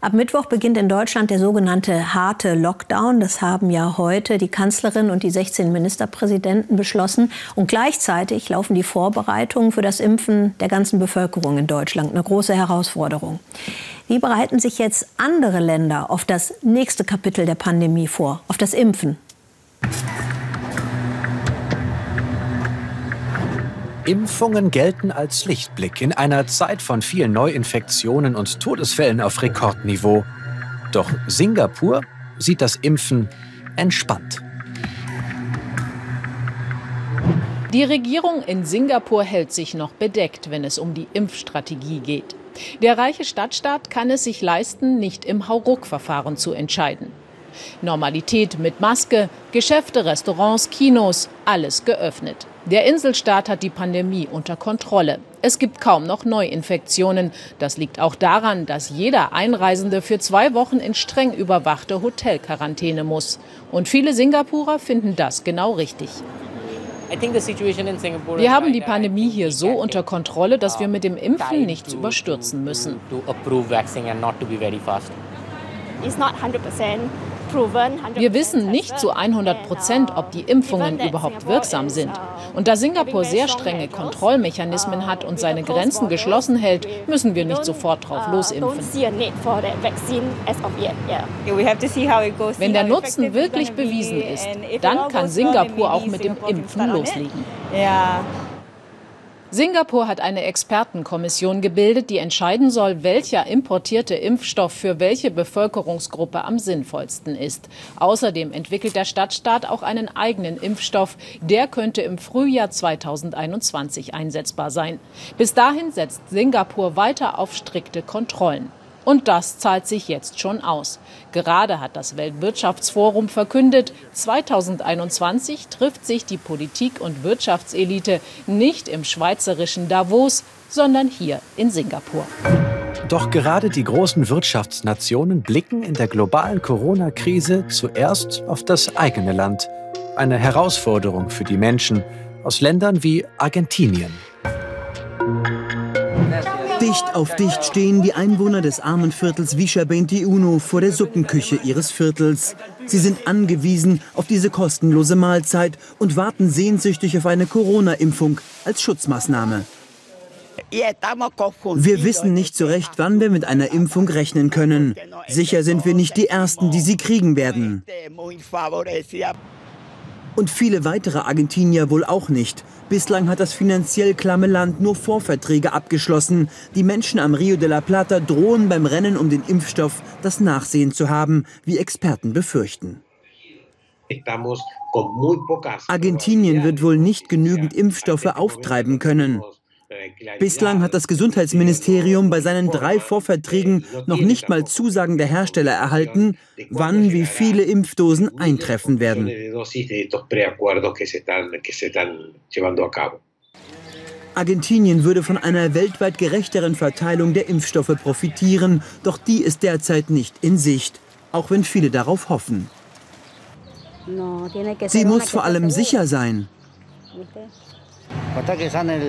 Ab Mittwoch beginnt in Deutschland der sogenannte harte Lockdown. Das haben ja heute die Kanzlerin und die 16 Ministerpräsidenten beschlossen. Und gleichzeitig laufen die Vorbereitungen für das Impfen der ganzen Bevölkerung in Deutschland. Eine große Herausforderung. Wie bereiten sich jetzt andere Länder auf das nächste Kapitel der Pandemie vor, auf das Impfen? Impfungen gelten als Lichtblick in einer Zeit von vielen Neuinfektionen und Todesfällen auf Rekordniveau. Doch Singapur sieht das Impfen entspannt. Die Regierung in Singapur hält sich noch bedeckt, wenn es um die Impfstrategie geht. Der reiche Stadtstaat kann es sich leisten, nicht im Hauruck-Verfahren zu entscheiden. Normalität mit Maske, Geschäfte, Restaurants, Kinos, alles geöffnet. Der Inselstaat hat die Pandemie unter Kontrolle. Es gibt kaum noch Neuinfektionen. Das liegt auch daran, dass jeder Einreisende für zwei Wochen in streng überwachte Hotelquarantäne muss. Und viele Singapurer finden das genau richtig. Wir haben die Pandemie hier so unter Kontrolle, dass wir mit dem Impfen nichts überstürzen müssen. It's not 100% wir wissen nicht zu 100 Prozent, ob die Impfungen überhaupt wirksam sind. Und da Singapur sehr strenge Kontrollmechanismen hat und seine Grenzen geschlossen hält, müssen wir nicht sofort drauf losimpfen. Wenn der Nutzen wirklich bewiesen ist, dann kann Singapur auch mit dem Impfen loslegen. Singapur hat eine Expertenkommission gebildet, die entscheiden soll, welcher importierte Impfstoff für welche Bevölkerungsgruppe am sinnvollsten ist. Außerdem entwickelt der Stadtstaat auch einen eigenen Impfstoff. Der könnte im Frühjahr 2021 einsetzbar sein. Bis dahin setzt Singapur weiter auf strikte Kontrollen. Und das zahlt sich jetzt schon aus. Gerade hat das Weltwirtschaftsforum verkündet, 2021 trifft sich die Politik- und Wirtschaftselite nicht im schweizerischen Davos, sondern hier in Singapur. Doch gerade die großen Wirtschaftsnationen blicken in der globalen Corona-Krise zuerst auf das eigene Land. Eine Herausforderung für die Menschen aus Ländern wie Argentinien. Dicht auf dicht stehen die Einwohner des armen Viertels Villa 21 vor der Suppenküche ihres Viertels. Sie sind angewiesen auf diese kostenlose Mahlzeit und warten sehnsüchtig auf eine Corona-Impfung als Schutzmaßnahme. Wir wissen nicht so recht, wann wir mit einer Impfung rechnen können. Sicher sind wir nicht die Ersten, die sie kriegen werden. Und viele weitere Argentinier wohl auch nicht. Bislang hat das finanziell klamme Land nur Vorverträge abgeschlossen. Die Menschen am Rio de la Plata drohen beim Rennen um den Impfstoff das Nachsehen zu haben, wie Experten befürchten. Argentinien wird wohl nicht genügend Impfstoffe auftreiben können. Bislang hat das Gesundheitsministerium bei seinen drei Vorverträgen noch nicht mal Zusagen der Hersteller erhalten, wann wie viele Impfdosen eintreffen werden. Argentinien würde von einer weltweit gerechteren Verteilung der Impfstoffe profitieren, doch die ist derzeit nicht in Sicht, auch wenn viele darauf hoffen. Sie muss vor allem sicher sein.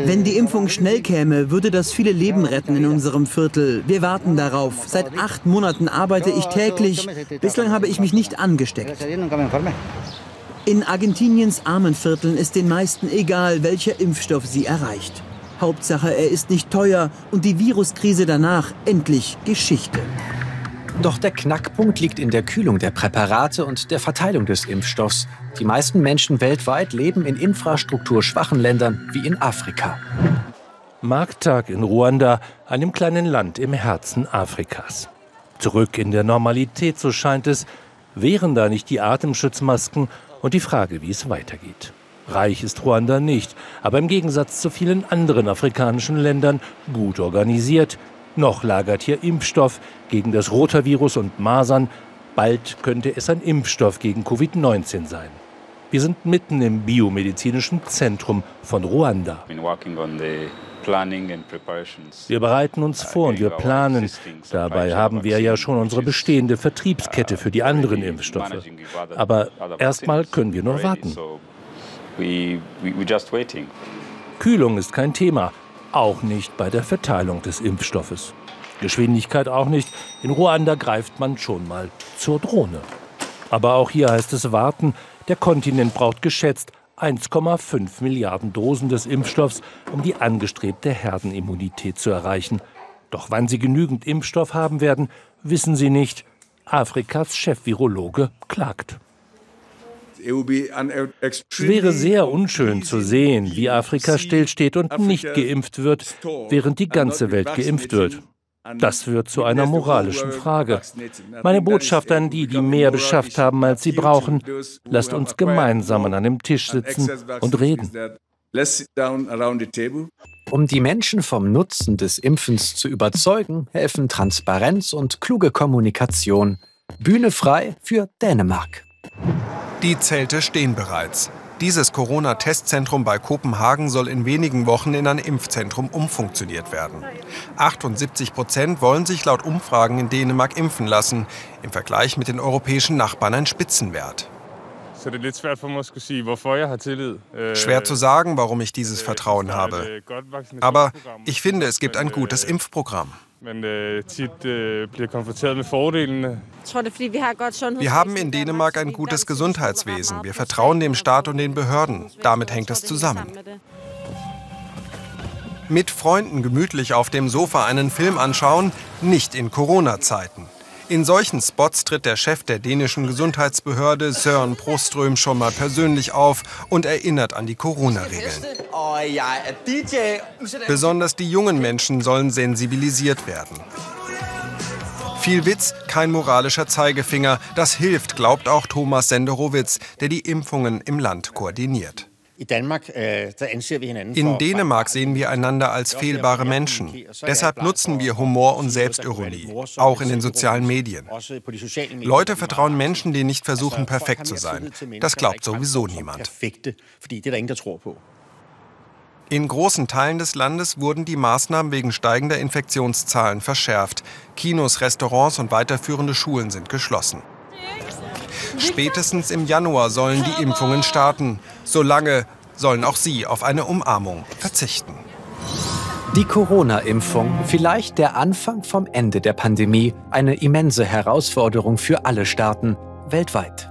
Wenn die Impfung schnell käme, würde das viele Leben retten in unserem Viertel. Wir warten darauf. Seit acht Monaten arbeite ich täglich. Bislang habe ich mich nicht angesteckt. In Argentiniens armen Vierteln ist den meisten egal, welcher Impfstoff sie erreicht. Hauptsache, er ist nicht teuer und die Viruskrise danach endlich Geschichte. Doch der Knackpunkt liegt in der Kühlung der Präparate und der Verteilung des Impfstoffs. Die meisten Menschen weltweit leben in infrastrukturschwachen Ländern wie in Afrika. Markttag in Ruanda, einem kleinen Land im Herzen Afrikas. Zurück in der Normalität, so scheint es, wären da nicht die Atemschutzmasken und die Frage, wie es weitergeht. Reich ist Ruanda nicht, aber im Gegensatz zu vielen anderen afrikanischen Ländern gut organisiert, noch lagert hier Impfstoff gegen das Rotavirus und Masern. Bald könnte es ein Impfstoff gegen Covid-19 sein. Wir sind mitten im biomedizinischen Zentrum von Ruanda. Wir bereiten uns vor und wir planen. Dabei haben wir ja schon unsere bestehende Vertriebskette für die anderen Impfstoffe. Aber erstmal können wir nur warten. Kühlung ist kein Thema auch nicht bei der Verteilung des Impfstoffes. Geschwindigkeit auch nicht. In Ruanda greift man schon mal zur Drohne. Aber auch hier heißt es warten. Der Kontinent braucht geschätzt 1,5 Milliarden Dosen des Impfstoffs, um die angestrebte Herdenimmunität zu erreichen. Doch wann sie genügend Impfstoff haben werden, wissen sie nicht. Afrikas Chefvirologe klagt. Es wäre sehr unschön zu sehen, wie Afrika stillsteht und nicht geimpft wird, während die ganze Welt geimpft wird. Das führt zu einer moralischen Frage. Meine Botschaft an die, die mehr beschafft haben, als sie brauchen, lasst uns gemeinsam an einem Tisch sitzen und reden. Um die Menschen vom Nutzen des Impfens zu überzeugen, helfen Transparenz und kluge Kommunikation. Bühne frei für Dänemark. Die Zelte stehen bereits. Dieses Corona-Testzentrum bei Kopenhagen soll in wenigen Wochen in ein Impfzentrum umfunktioniert werden. 78 Prozent wollen sich laut Umfragen in Dänemark impfen lassen. Im Vergleich mit den europäischen Nachbarn ein Spitzenwert. Schwer zu sagen, warum ich dieses Vertrauen habe. Aber ich finde, es gibt ein gutes Impfprogramm. Wir haben in Dänemark ein gutes Gesundheitswesen. Wir vertrauen dem Staat und den Behörden. Damit hängt es zusammen. Mit Freunden gemütlich auf dem Sofa einen Film anschauen, nicht in Corona-Zeiten. In solchen Spots tritt der Chef der dänischen Gesundheitsbehörde Søren Proström schon mal persönlich auf und erinnert an die Corona-Regeln. Besonders die jungen Menschen sollen sensibilisiert werden. Viel Witz, kein moralischer Zeigefinger. Das hilft, glaubt auch Thomas Senderowitz, der die Impfungen im Land koordiniert. Øh, in Dänemark sehen wir einander als fehlbare Menschen. Deshalb nutzen wir Humor und Selbstironie, auch in den sozialen Medien. Leute vertrauen Menschen, die nicht versuchen, perfekt zu sein. Das glaubt sowieso niemand. In großen Teilen des Landes wurden die Maßnahmen wegen steigender Infektionszahlen verschärft. Kinos, Restaurants und weiterführende Schulen sind geschlossen. Spätestens im Januar sollen die Impfungen starten. Solange sollen auch sie auf eine Umarmung verzichten. Die Corona-Impfung, vielleicht der Anfang vom Ende der Pandemie, eine immense Herausforderung für alle Staaten weltweit.